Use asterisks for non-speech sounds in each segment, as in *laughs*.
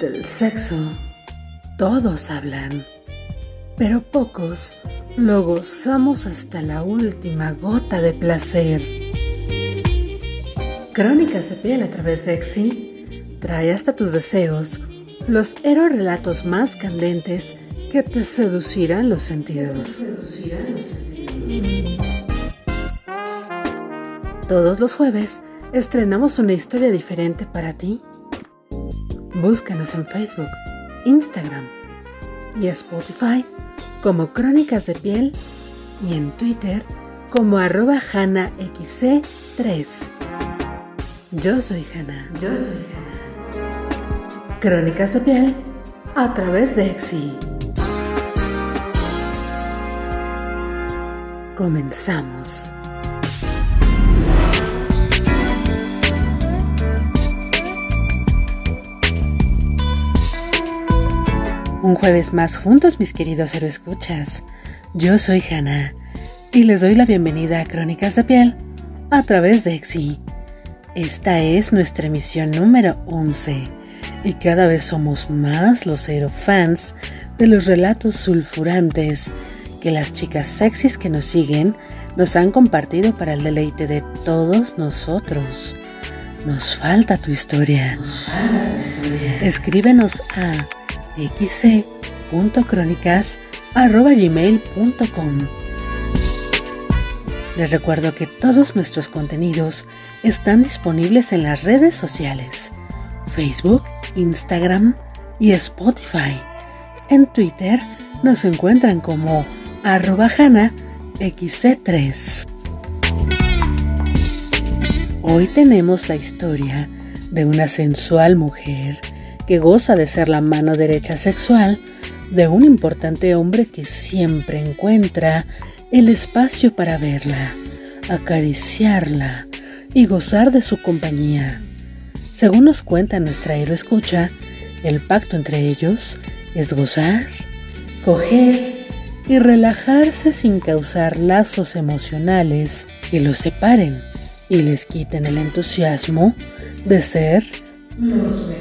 Del sexo, todos hablan, pero pocos lo gozamos hasta la última gota de placer. Crónicas de piel a través de Exi trae hasta tus deseos los héroes relatos más candentes que te seducirán los sentidos. Todos los jueves estrenamos una historia diferente para ti. Búscanos en Facebook, Instagram y Spotify como Crónicas de Piel y en Twitter como arroba HanaXC3. Yo soy Hanna. Yo soy Hanna. Crónicas de Piel a través de Exi. Comenzamos. Jueves más juntos, mis queridos escuchas. Yo soy Hannah y les doy la bienvenida a Crónicas de Piel a través de Exi. Esta es nuestra emisión número 11 y cada vez somos más los fans de los relatos sulfurantes que las chicas sexys que nos siguen nos han compartido para el deleite de todos nosotros. Nos falta tu historia. Nos falta tu historia. Escríbenos a xc.crónicas.gmail.com Les recuerdo que todos nuestros contenidos están disponibles en las redes sociales, Facebook, Instagram y Spotify. En Twitter nos encuentran como arroba xc3. Hoy tenemos la historia de una sensual mujer que goza de ser la mano derecha sexual de un importante hombre que siempre encuentra el espacio para verla, acariciarla y gozar de su compañía. Según nos cuenta nuestra héroe el pacto entre ellos es gozar, coger y relajarse sin causar lazos emocionales que los separen y les quiten el entusiasmo de ser los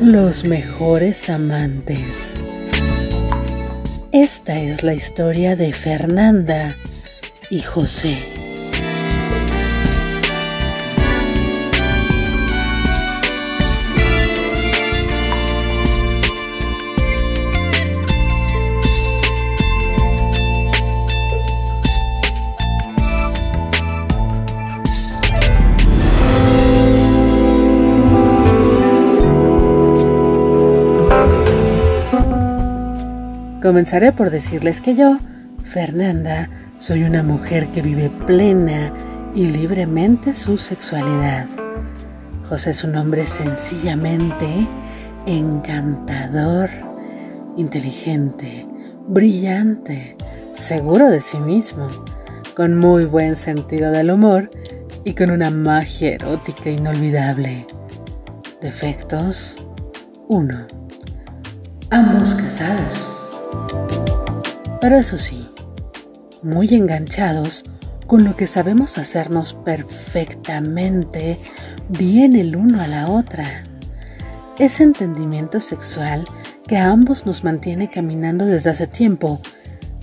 los mejores amantes. Esta es la historia de Fernanda y José. Comenzaré por decirles que yo, Fernanda, soy una mujer que vive plena y libremente su sexualidad. José es un hombre sencillamente encantador, inteligente, brillante, seguro de sí mismo, con muy buen sentido del humor y con una magia erótica inolvidable. Defectos 1. Ambos casados. Pero eso sí, muy enganchados con lo que sabemos hacernos perfectamente bien el uno a la otra. Ese entendimiento sexual que a ambos nos mantiene caminando desde hace tiempo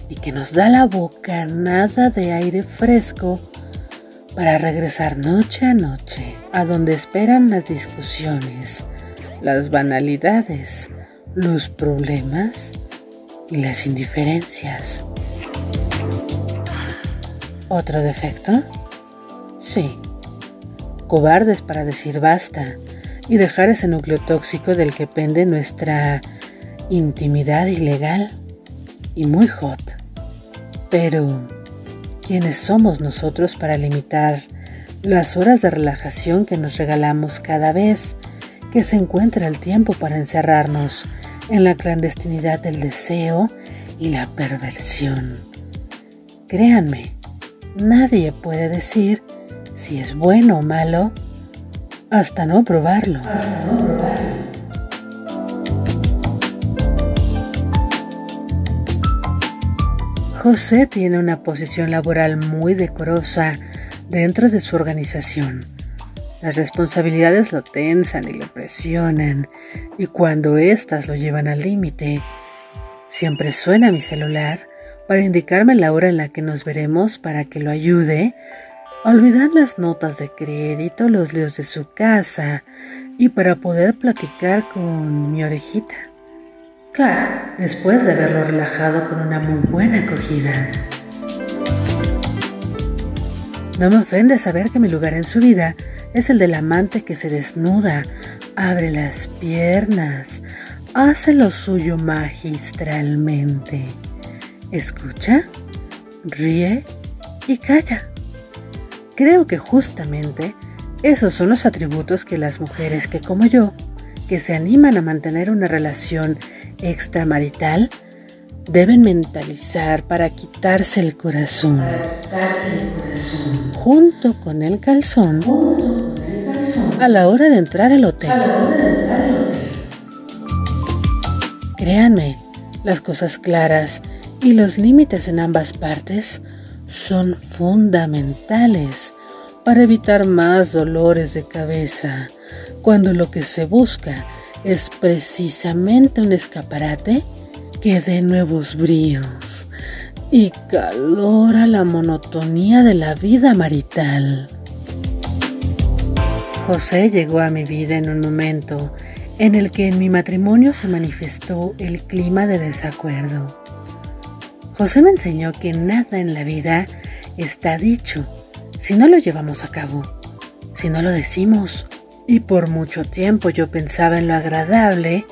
y que nos da la boca nada de aire fresco para regresar noche a noche a donde esperan las discusiones, las banalidades, los problemas y las indiferencias. ¿Otro defecto? Sí. Cobardes para decir basta y dejar ese núcleo tóxico del que pende nuestra intimidad ilegal y muy hot. Pero, ¿quiénes somos nosotros para limitar las horas de relajación que nos regalamos cada vez que se encuentra el tiempo para encerrarnos en la clandestinidad del deseo y la perversión. Créanme, nadie puede decir si es bueno o malo hasta no probarlo. Hasta no probarlo. José tiene una posición laboral muy decorosa dentro de su organización. Las responsabilidades lo tensan y lo presionan, y cuando éstas lo llevan al límite, siempre suena mi celular para indicarme la hora en la que nos veremos para que lo ayude a olvidar las notas de crédito, los líos de su casa y para poder platicar con mi orejita. Claro, después de haberlo relajado con una muy buena acogida. No me ofende saber que mi lugar en su vida es el del amante que se desnuda, abre las piernas, hace lo suyo magistralmente. Escucha, ríe y calla. Creo que justamente esos son los atributos que las mujeres que como yo, que se animan a mantener una relación extramarital, deben mentalizar para quitarse el corazón. Junto con el calzón. A la hora de entrar al hotel. Créanme, las cosas claras y los límites en ambas partes son fundamentales para evitar más dolores de cabeza cuando lo que se busca es precisamente un escaparate que dé nuevos bríos y calor a la monotonía de la vida marital. José llegó a mi vida en un momento en el que en mi matrimonio se manifestó el clima de desacuerdo. José me enseñó que nada en la vida está dicho si no lo llevamos a cabo, si no lo decimos. Y por mucho tiempo yo pensaba en lo agradable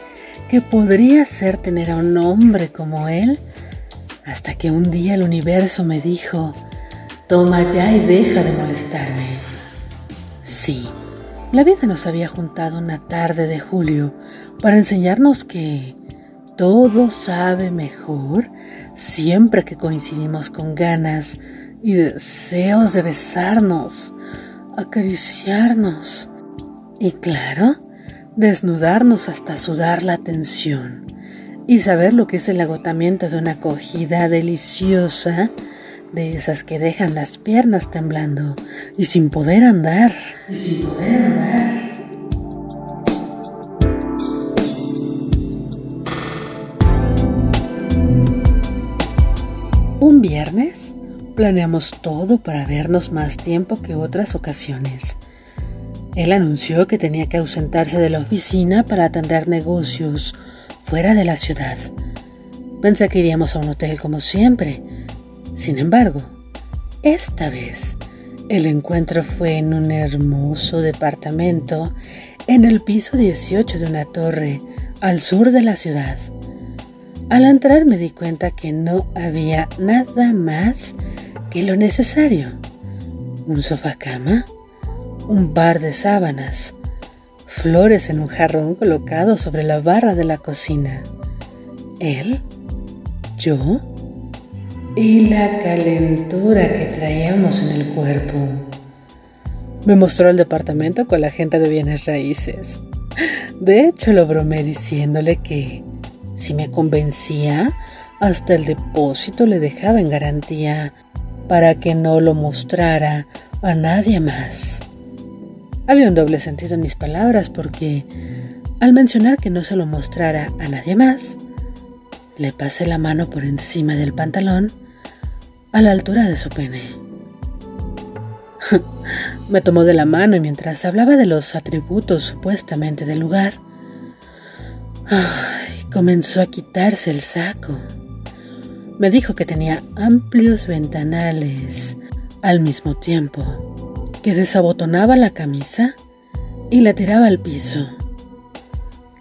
que podría ser tener a un hombre como él, hasta que un día el universo me dijo, toma ya y deja de molestarme. Sí, la vida nos había juntado una tarde de julio para enseñarnos que todo sabe mejor siempre que coincidimos con ganas y deseos de besarnos, acariciarnos y claro, desnudarnos hasta sudar la tensión y saber lo que es el agotamiento de una acogida deliciosa, de esas que dejan las piernas temblando y sin poder andar, y sin poder andar. Un viernes planeamos todo para vernos más tiempo que otras ocasiones. Él anunció que tenía que ausentarse de la oficina para atender negocios fuera de la ciudad. Pensé que iríamos a un hotel como siempre. Sin embargo, esta vez el encuentro fue en un hermoso departamento en el piso 18 de una torre al sur de la ciudad. Al entrar me di cuenta que no había nada más que lo necesario. Un sofá cama, un bar de sábanas, flores en un jarrón colocado sobre la barra de la cocina. Él, yo y la calentura que traíamos en el cuerpo. Me mostró el departamento con la gente de bienes raíces. De hecho, lo bromé diciéndole que si me convencía, hasta el depósito le dejaba en garantía para que no lo mostrara a nadie más. Había un doble sentido en mis palabras porque al mencionar que no se lo mostrara a nadie más, le pasé la mano por encima del pantalón a la altura de su pene. *laughs* Me tomó de la mano y mientras hablaba de los atributos supuestamente del lugar, comenzó a quitarse el saco. Me dijo que tenía amplios ventanales al mismo tiempo que desabotonaba la camisa y la tiraba al piso.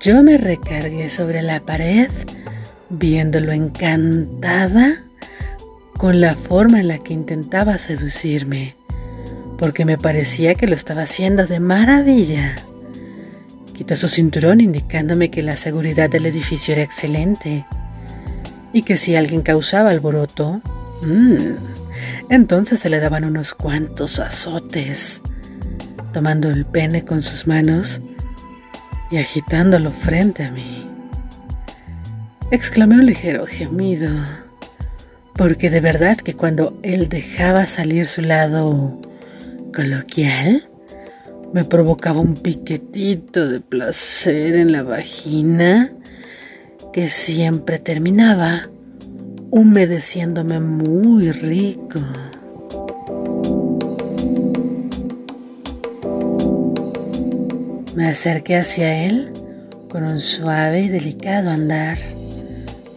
Yo me recargué sobre la pared, viéndolo encantada con la forma en la que intentaba seducirme, porque me parecía que lo estaba haciendo de maravilla. Quitó su cinturón indicándome que la seguridad del edificio era excelente y que si alguien causaba alboroto, mmm, entonces se le daban unos cuantos azotes, tomando el pene con sus manos y agitándolo frente a mí. Exclamé un ligero gemido, porque de verdad que cuando él dejaba salir su lado coloquial, me provocaba un piquetito de placer en la vagina que siempre terminaba humedeciéndome muy rico. Me acerqué hacia él con un suave y delicado andar.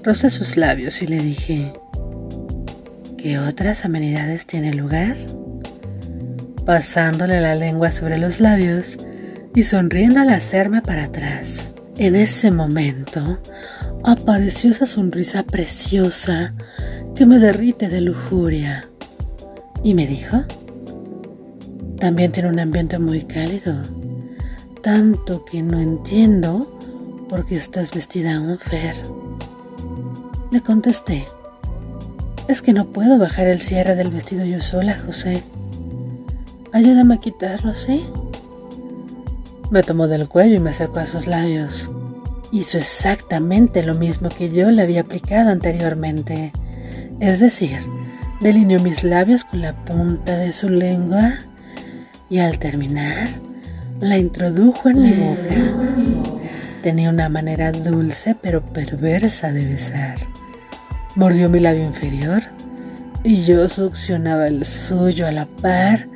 Rocé sus labios y le dije, ¿qué otras amenidades tiene lugar? Pasándole la lengua sobre los labios y sonriendo al hacerme para atrás. En ese momento apareció esa sonrisa preciosa que me derrite de lujuria. Y me dijo, también tiene un ambiente muy cálido, tanto que no entiendo por qué estás vestida un Fer. Le contesté, es que no puedo bajar el cierre del vestido yo sola, José. Ayúdame a quitarlo, ¿sí? Me tomó del cuello y me acercó a sus labios. Hizo exactamente lo mismo que yo le había aplicado anteriormente. Es decir, delineó mis labios con la punta de su lengua y al terminar la introdujo en mi boca. Tenía una manera dulce pero perversa de besar. Mordió mi labio inferior y yo succionaba el suyo a la par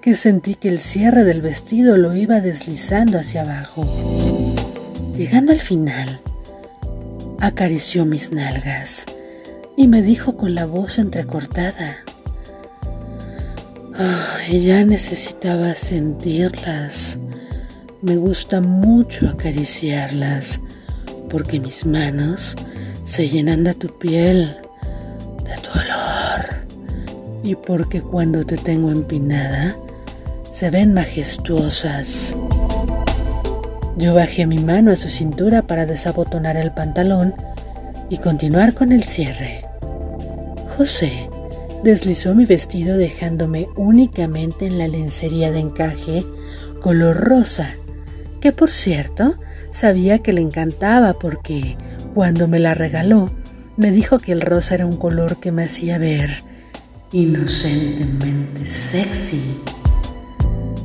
que sentí que el cierre del vestido lo iba deslizando hacia abajo. Llegando al final, acarició mis nalgas y me dijo con la voz entrecortada, ya necesitaba sentirlas. Me gusta mucho acariciarlas porque mis manos se llenan de tu piel, de tu olor y porque cuando te tengo empinada se ven majestuosas. Yo bajé mi mano a su cintura para desabotonar el pantalón y continuar con el cierre. José deslizó mi vestido dejándome únicamente en la lencería de encaje color rosa, que por cierto sabía que le encantaba porque cuando me la regaló me dijo que el rosa era un color que me hacía ver inocentemente sexy.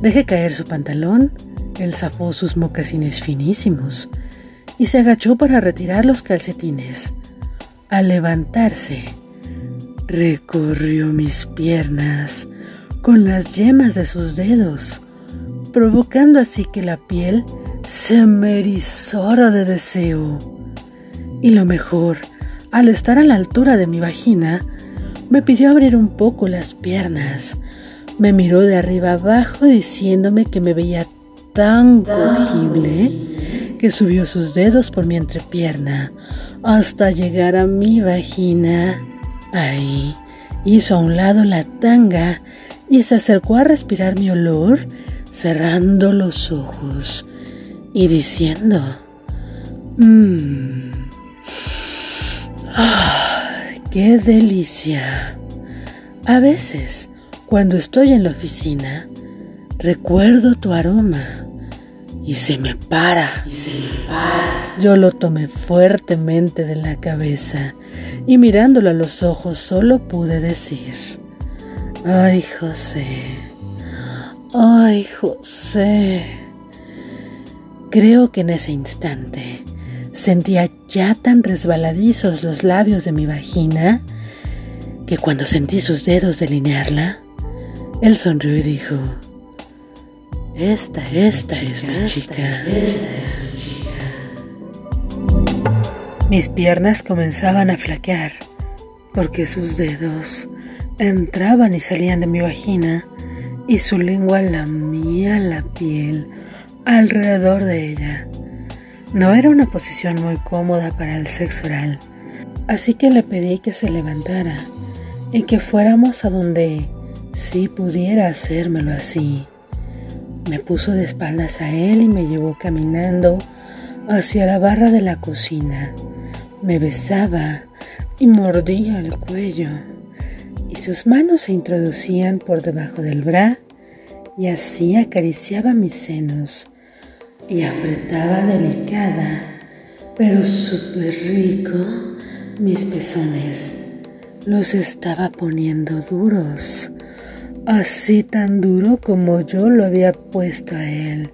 Dejé caer su pantalón él zafó sus mocasines finísimos y se agachó para retirar los calcetines. Al levantarse, recorrió mis piernas con las yemas de sus dedos, provocando así que la piel se me de deseo. Y lo mejor, al estar a la altura de mi vagina, me pidió abrir un poco las piernas. Me miró de arriba abajo diciéndome que me veía tan cogible que subió sus dedos por mi entrepierna hasta llegar a mi vagina. Ahí hizo a un lado la tanga y se acercó a respirar mi olor, cerrando los ojos y diciendo, mmm, ¡Qué delicia! A veces, cuando estoy en la oficina, recuerdo tu aroma y se me para. Y se me para. Yo lo tomé fuertemente de la cabeza y mirándolo a los ojos solo pude decir, ay José, ay José. Creo que en ese instante sentía ya tan resbaladizos los labios de mi vagina que cuando sentí sus dedos delinearla, él sonrió y dijo, esta, esta es mi chica. Mis piernas comenzaban a flaquear porque sus dedos entraban y salían de mi vagina y su lengua lamía la piel alrededor de ella. No era una posición muy cómoda para el sexo oral, así que le pedí que se levantara y que fuéramos a donde sí pudiera hacérmelo así. Me puso de espaldas a él y me llevó caminando hacia la barra de la cocina. Me besaba y mordía el cuello y sus manos se introducían por debajo del bra y así acariciaba mis senos y apretaba delicada pero súper rico mis pezones. Los estaba poniendo duros así tan duro como yo lo había puesto a él,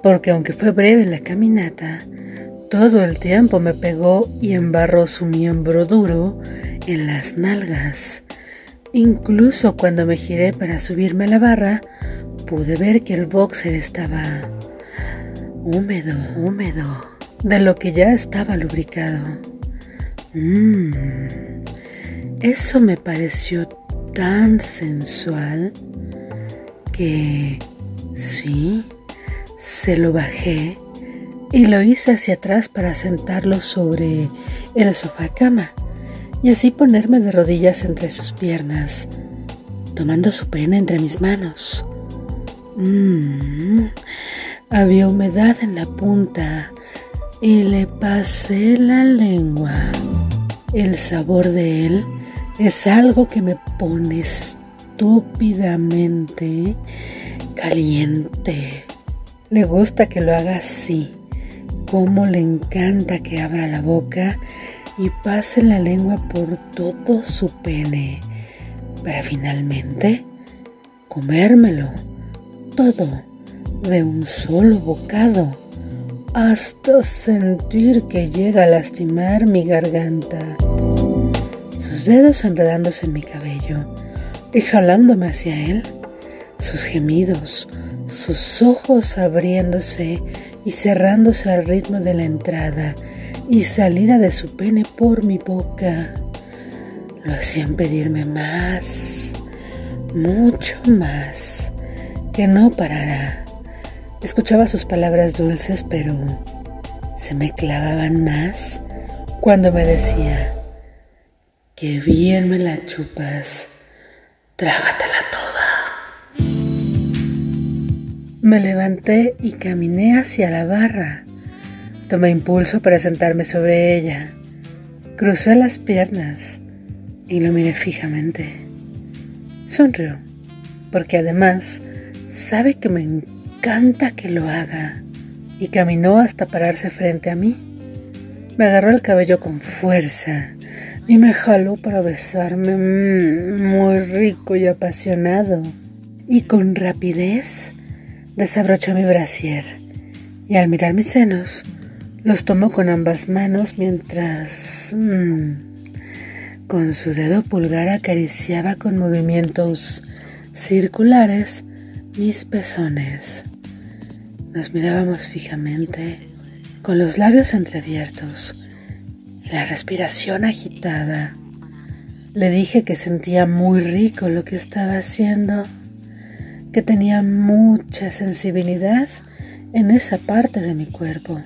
porque aunque fue breve la caminata, todo el tiempo me pegó y embarró su miembro duro en las nalgas. Incluso cuando me giré para subirme a la barra, pude ver que el boxer estaba húmedo, húmedo, de lo que ya estaba lubricado. Mmm, eso me pareció tan sensual que sí, se lo bajé y lo hice hacia atrás para sentarlo sobre el sofá cama y así ponerme de rodillas entre sus piernas, tomando su pene entre mis manos. Mmm, había humedad en la punta y le pasé la lengua. El sabor de él es algo que me pone estúpidamente caliente. Le gusta que lo haga así, como le encanta que abra la boca y pase la lengua por todo su pene, para finalmente comérmelo todo de un solo bocado, hasta sentir que llega a lastimar mi garganta. Sus dedos enredándose en mi cabello y jalándome hacia él, sus gemidos, sus ojos abriéndose y cerrándose al ritmo de la entrada y salida de su pene por mi boca, lo hacían pedirme más, mucho más, que no parará. Escuchaba sus palabras dulces, pero se me clavaban más cuando me decía, que bien me la chupas, trágatela toda. Me levanté y caminé hacia la barra. Tomé impulso para sentarme sobre ella. Crucé las piernas y lo miré fijamente. Sonrió, porque además sabe que me encanta que lo haga, y caminó hasta pararse frente a mí. Me agarró el cabello con fuerza y me jaló para besarme mm, muy rico y apasionado. Y con rapidez desabrochó mi brasier y al mirar mis senos los tomó con ambas manos mientras mm, con su dedo pulgar acariciaba con movimientos circulares mis pezones. Nos mirábamos fijamente, con los labios entreabiertos y la respiración agitada. Le dije que sentía muy rico lo que estaba haciendo, que tenía mucha sensibilidad en esa parte de mi cuerpo,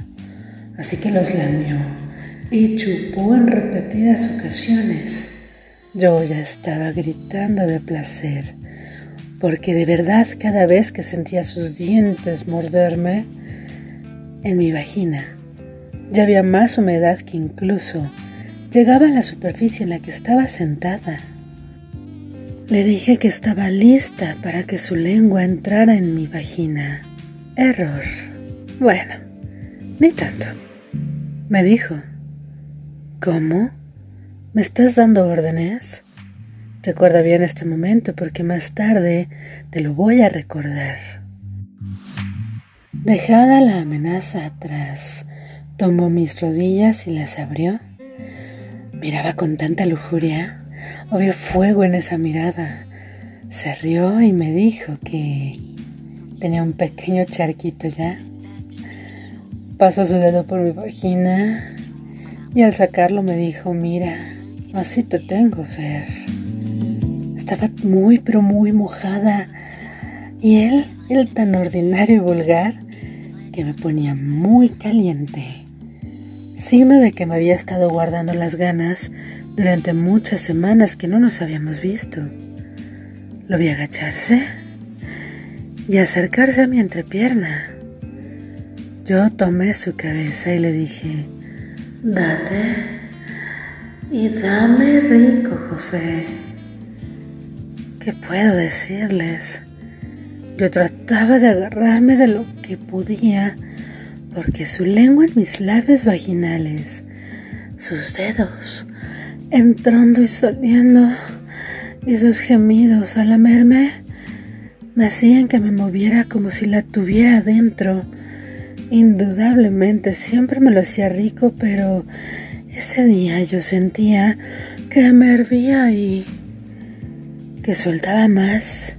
así que los lamió y chupó en repetidas ocasiones. Yo ya estaba gritando de placer porque de verdad cada vez que sentía sus dientes morderme en mi vagina, ya había más humedad que incluso llegaba a la superficie en la que estaba sentada. Le dije que estaba lista para que su lengua entrara en mi vagina. Error. Bueno, ni tanto. Me dijo, ¿cómo? ¿Me estás dando órdenes? Recuerda bien este momento porque más tarde te lo voy a recordar. Dejada la amenaza atrás, tomó mis rodillas y las abrió. Miraba con tanta lujuria, obvio fuego en esa mirada. Se rió y me dijo que tenía un pequeño charquito ya. Pasó su dedo por mi vagina y al sacarlo me dijo, mira, así te tengo, Fer estaba muy, pero muy mojada. Y él, él tan ordinario y vulgar, que me ponía muy caliente. Signo de que me había estado guardando las ganas durante muchas semanas que no nos habíamos visto. Lo vi agacharse y acercarse a mi entrepierna. Yo tomé su cabeza y le dije, date y dame rico, José. ¿Qué puedo decirles? Yo trataba de agarrarme de lo que podía, porque su lengua en mis labios vaginales, sus dedos entrando y saliendo, y sus gemidos al lamerme me hacían que me moviera como si la tuviera dentro. Indudablemente siempre me lo hacía rico, pero ese día yo sentía que me hervía y que soltaba más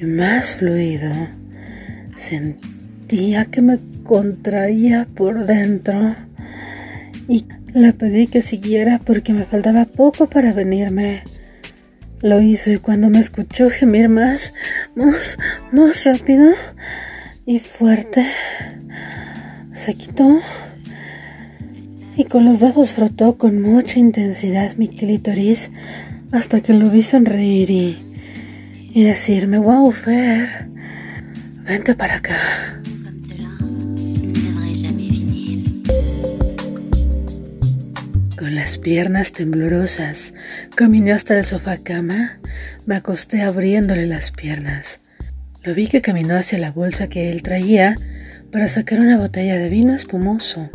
y más fluido. Sentía que me contraía por dentro y le pedí que siguiera porque me faltaba poco para venirme. Lo hizo y cuando me escuchó gemir más, más, más rápido y fuerte, se quitó y con los dedos frotó con mucha intensidad mi clítoris hasta que lo vi sonreír y, y decirme, wow, Fer, vente para acá. Con las piernas temblorosas, caminé hasta el sofá cama, me acosté abriéndole las piernas. Lo vi que caminó hacia la bolsa que él traía para sacar una botella de vino espumoso.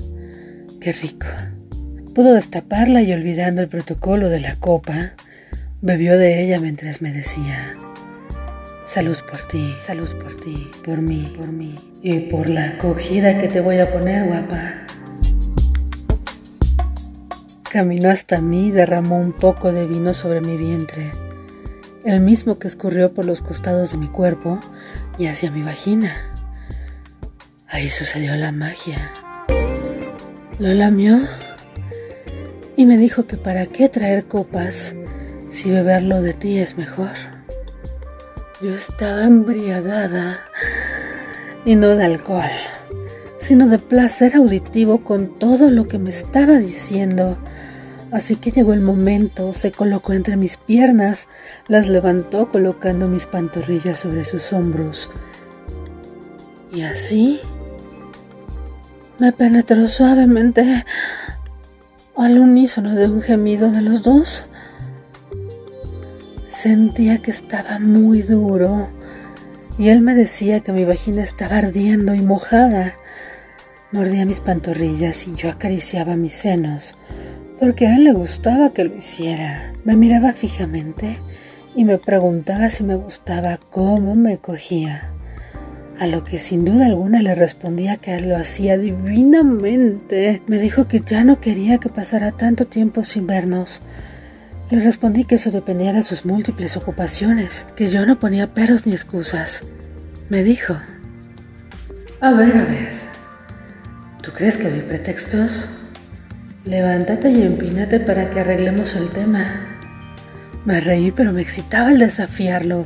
Qué rico. Pudo destaparla y olvidando el protocolo de la copa, bebió de ella mientras me decía, salud por ti, salud por ti, por mí, por mí, y por la acogida que te voy a poner, guapa. Caminó hasta mí y derramó un poco de vino sobre mi vientre, el mismo que escurrió por los costados de mi cuerpo y hacia mi vagina. Ahí sucedió la magia. Lo lamió y me dijo que para qué traer copas si beberlo de ti es mejor. Yo estaba embriagada y no de alcohol, sino de placer auditivo con todo lo que me estaba diciendo. Así que llegó el momento, se colocó entre mis piernas, las levantó colocando mis pantorrillas sobre sus hombros. Y así me penetró suavemente al unísono de un gemido de los dos. Sentía que estaba muy duro y él me decía que mi vagina estaba ardiendo y mojada. Mordía mis pantorrillas y yo acariciaba mis senos, porque a él le gustaba que lo hiciera. Me miraba fijamente y me preguntaba si me gustaba cómo me cogía a lo que sin duda alguna le respondía que lo hacía divinamente. Me dijo que ya no quería que pasara tanto tiempo sin vernos. Le respondí que eso dependía de sus múltiples ocupaciones, que yo no ponía peros ni excusas. Me dijo, a ver, a ver, ¿tú crees que doy pretextos? Levántate y empínate para que arreglemos el tema. Me reí, pero me excitaba el desafiarlo,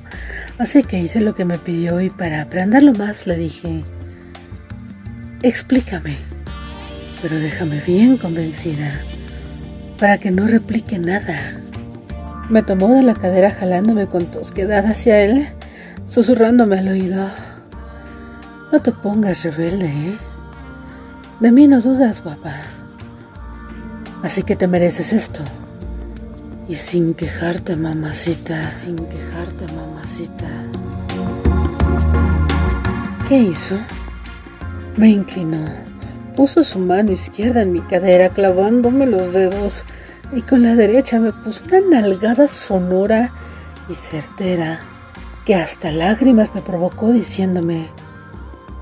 así que hice lo que me pidió y para aprenderlo más le dije, explícame, pero déjame bien convencida, para que no replique nada. Me tomó de la cadera jalándome con tosquedad hacia él, susurrándome al oído, no te pongas rebelde, ¿eh? De mí no dudas, guapa. Así que te mereces esto. Y sin quejarte, mamacita, sin quejarte, mamacita. ¿Qué hizo? Me inclinó, puso su mano izquierda en mi cadera, clavándome los dedos, y con la derecha me puso una nalgada sonora y certera, que hasta lágrimas me provocó diciéndome,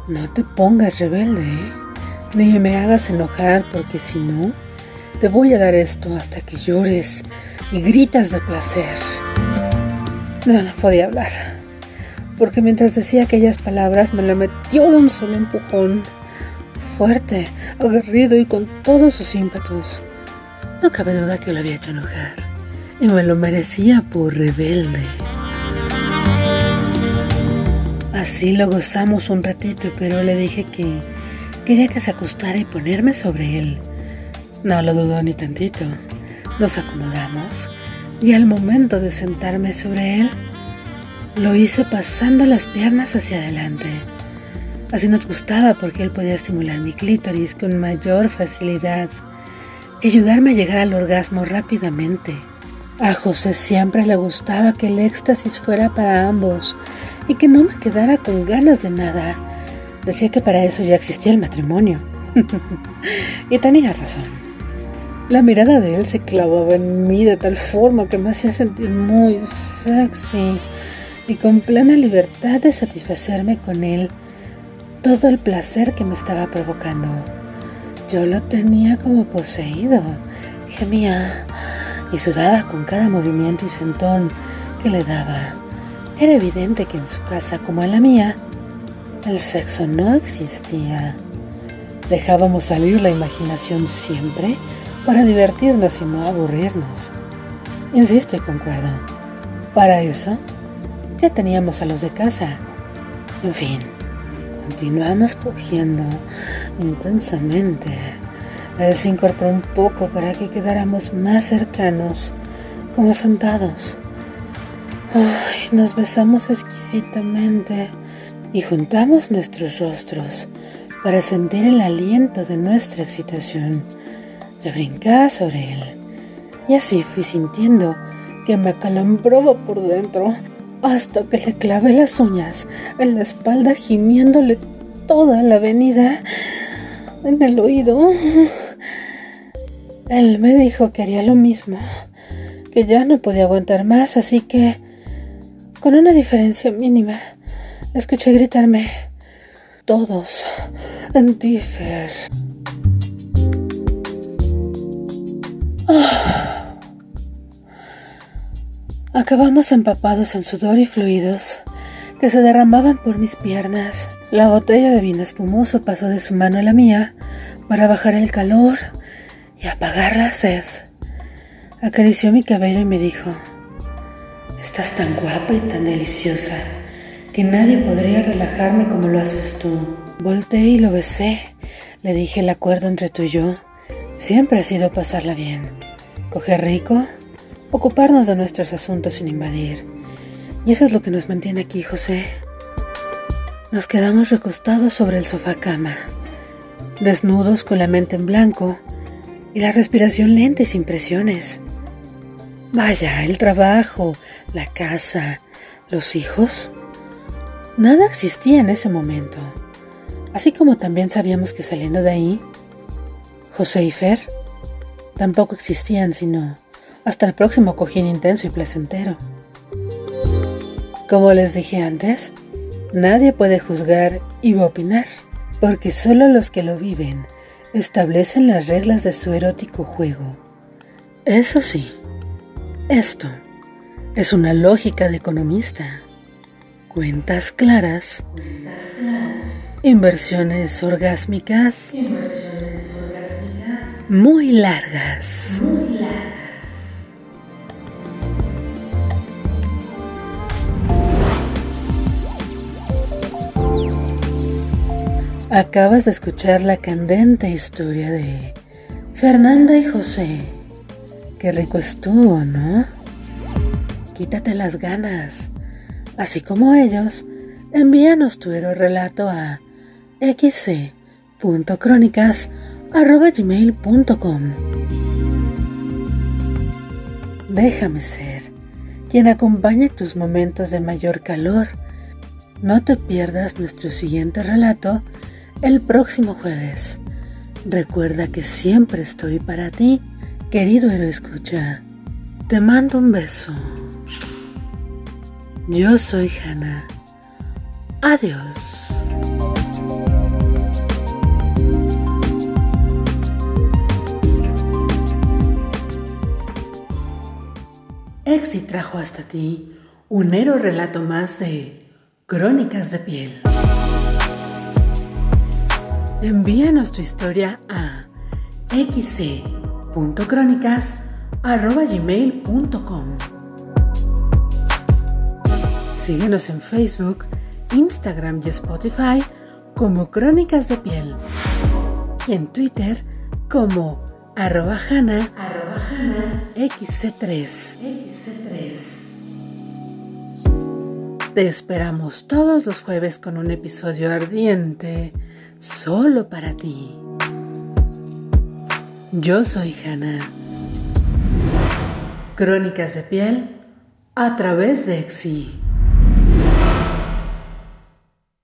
no te pongas rebelde, ¿eh? ni me hagas enojar, porque si no, te voy a dar esto hasta que llores y gritas de placer. No, no podía hablar, porque mientras decía aquellas palabras me lo metió de un solo empujón, fuerte, aguerrido y con todos sus ímpetus. No cabe duda que lo había hecho enojar, y me lo merecía por rebelde. Así lo gozamos un ratito, pero le dije que quería que se acostara y ponerme sobre él. No lo dudó ni tantito. Nos acomodamos y al momento de sentarme sobre él, lo hice pasando las piernas hacia adelante. Así nos gustaba porque él podía estimular mi clítoris con mayor facilidad y ayudarme a llegar al orgasmo rápidamente. A José siempre le gustaba que el éxtasis fuera para ambos y que no me quedara con ganas de nada. Decía que para eso ya existía el matrimonio. *laughs* y tenía razón. La mirada de él se clavaba en mí de tal forma que me hacía sentir muy sexy y con plena libertad de satisfacerme con él todo el placer que me estaba provocando. Yo lo tenía como poseído, gemía y sudaba con cada movimiento y sentón que le daba. Era evidente que en su casa como en la mía, el sexo no existía. Dejábamos salir la imaginación siempre para divertirnos y no aburrirnos. Insisto y concuerdo. Para eso, ya teníamos a los de casa. En fin, continuamos cogiendo intensamente. Él se incorporó un poco para que quedáramos más cercanos, como sentados. Ay, nos besamos exquisitamente y juntamos nuestros rostros para sentir el aliento de nuestra excitación. Yo brincaba sobre él y así fui sintiendo que me acalambraba por dentro hasta que le clavé las uñas en la espalda gimiéndole toda la avenida en el oído. Él me dijo que haría lo mismo, que ya no podía aguantar más, así que, con una diferencia mínima, le escuché gritarme, todos, en Ah. Acabamos empapados en sudor y fluidos que se derramaban por mis piernas. La botella de vino espumoso pasó de su mano a la mía para bajar el calor y apagar la sed. Acarició mi cabello y me dijo, Estás tan guapa y tan deliciosa que nadie podría relajarme como lo haces tú. Volté y lo besé. Le dije el acuerdo entre tú y yo. Siempre ha sido pasarla bien. Coger rico, ocuparnos de nuestros asuntos sin invadir. Y eso es lo que nos mantiene aquí, José. Nos quedamos recostados sobre el sofá cama, desnudos con la mente en blanco y la respiración lenta y sin presiones. Vaya, el trabajo, la casa, los hijos. Nada existía en ese momento. Así como también sabíamos que saliendo de ahí, José y Fer tampoco existían sino hasta el próximo cojín intenso y placentero. Como les dije antes, nadie puede juzgar y opinar, porque solo los que lo viven establecen las reglas de su erótico juego. Eso sí, esto es una lógica de economista. Cuentas claras. Inversiones orgásmicas. Inversiones. Muy largas. Muy largas. Acabas de escuchar la candente historia de Fernanda y José. Qué rico estuvo, ¿no? Quítate las ganas. Así como ellos, envíanos tu relato a xc.crónicas.gmail.com Déjame ser quien acompañe tus momentos de mayor calor. No te pierdas nuestro siguiente relato el próximo jueves. Recuerda que siempre estoy para ti, querido héroe escucha. Te mando un beso. Yo soy Hannah. Adiós. Exi trajo hasta ti un héroe relato más de Crónicas de Piel. Envíanos tu historia a xc.crónicas.gmail.com Síguenos en Facebook, Instagram y Spotify como Crónicas de Piel y en Twitter como arroba Hanna, XC3. Te esperamos todos los jueves con un episodio ardiente solo para ti. Yo soy Hanna. Crónicas de piel a través de Exi.